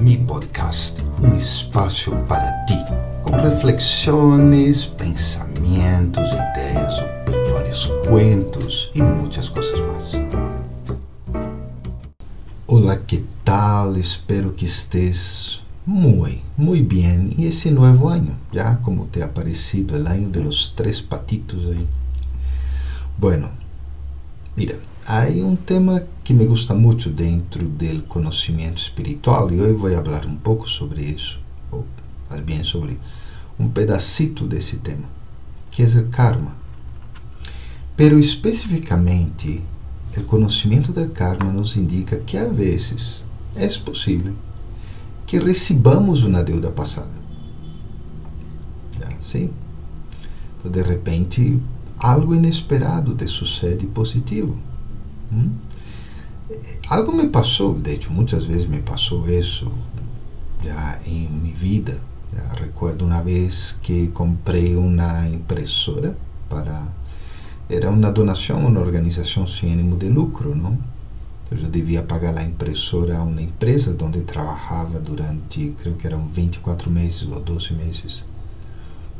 Mi Podcast, um espaço para ti, com reflexões, pensamentos, ideias, opiniões, cuentos e muitas coisas mais. Olá, que tal? Espero que estés muito, muito bem e esse novo ano, já como te ha parecido o ano de los três patitos aí. Bueno, mira, há um tema que me gusta muito dentro do conhecimento espiritual e hoje vou falar um pouco sobre isso, ou mais bem sobre um pedacito desse tema, que é o karma. Pero especificamente, o conhecimento do karma nos indica que a vezes é possível que recebamos uma deuda passada. Sim? Então, de repente, algo inesperado te sucede positivo. Hum? Algo me passou, de hecho, muitas vezes me passou isso já em minha vida. Recuerdo uma vez que comprei uma impressora para. Era uma donação a organização sem ânimo de lucro, não? Eu devia pagar a impressora a uma empresa onde trabalhava durante, creio que eram 24 meses ou 12 meses.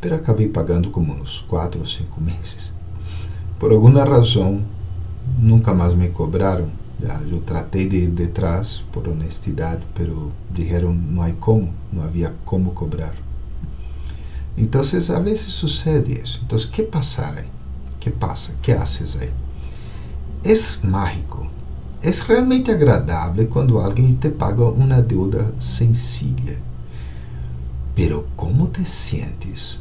Mas acabei pagando como uns 4 ou 5 meses. Por alguma razão, nunca mais me cobraram. Já, eu tratei de ir detrás por honestidade, pero dijeron não há como, não havia como cobrar. Então, a vezes sucede isso. Então, que passar aí? que passa? que haces aí? É mágico. É realmente agradável quando alguém te paga uma deuda sencilla. Pero como te sientes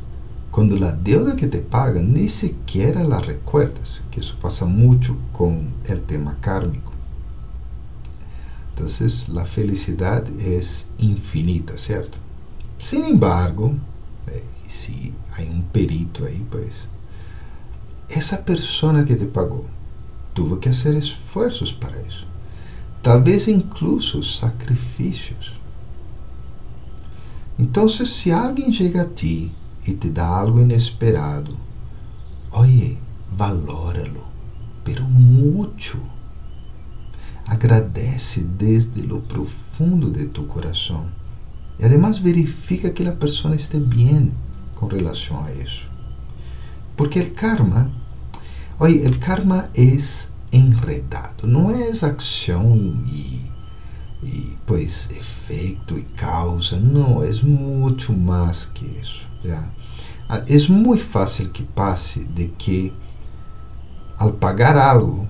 quando a deuda que te paga nem sequer la recuerdas, que isso passa muito com o tema kármico. Então, a felicidade é infinita, certo? Sin embargo, eh, se há um perito aí, pues, essa pessoa que te pagou teve que fazer esforços para isso. Talvez incluso sacrifícios. Então, se alguém chega a ti e te dá algo inesperado, oye, valóralo, pero mucho. Agradece desde lo profundo de tu coração. E además verifica que a pessoa esteja bem com relação a isso. Porque o karma, oye, o karma é enredado, não é ação e, e pois efeito e causa, não, é muito mais que isso. Já. Ah, é muito fácil que passe de que, ao pagar algo,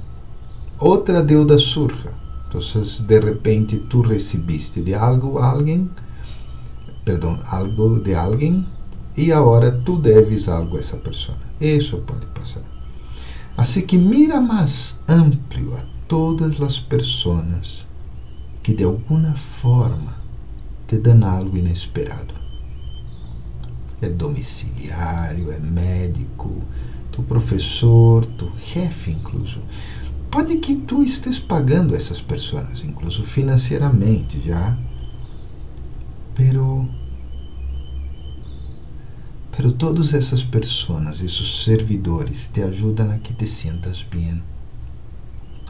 outra deuda surja. Então, de repente, tu recebiste de algo alguém, perdão, algo de alguém, e agora tu deves algo a essa pessoa. Isso pode passar. Assim que mira mais amplo a todas as pessoas que de alguma forma te dão algo inesperado é domiciliário, é médico, tu professor, tu chefe, incluso. Pode que tu estés pagando essas pessoas, incluso financeiramente já, pero pero todas essas pessoas, esses servidores, te ajudam a que te sientas bem,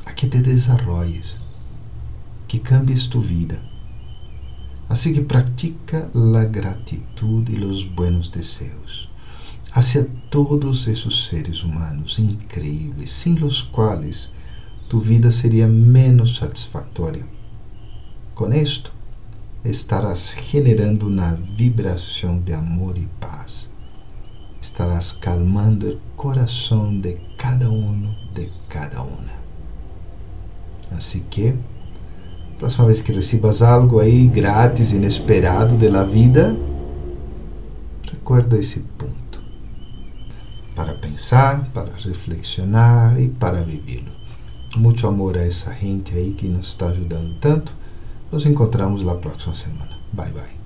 a que te desarrolles, que cambies tu vida. Así que practica la gratitud y los buenos deseos hacia todos esos seres humanos increíbles, sin los cuales tu vida sería menos satisfactoria. Con esto, estarás generando una vibración de amor y paz. Estarás calmando el corazón de cada uno, de cada una. Así que, Próxima vez que recebas algo aí grátis, inesperado da vida, recuerda esse ponto. Para pensar, para reflexionar e para vivê-lo. Muito amor a essa gente aí que nos está ajudando tanto. Nos encontramos na próxima semana. Bye bye.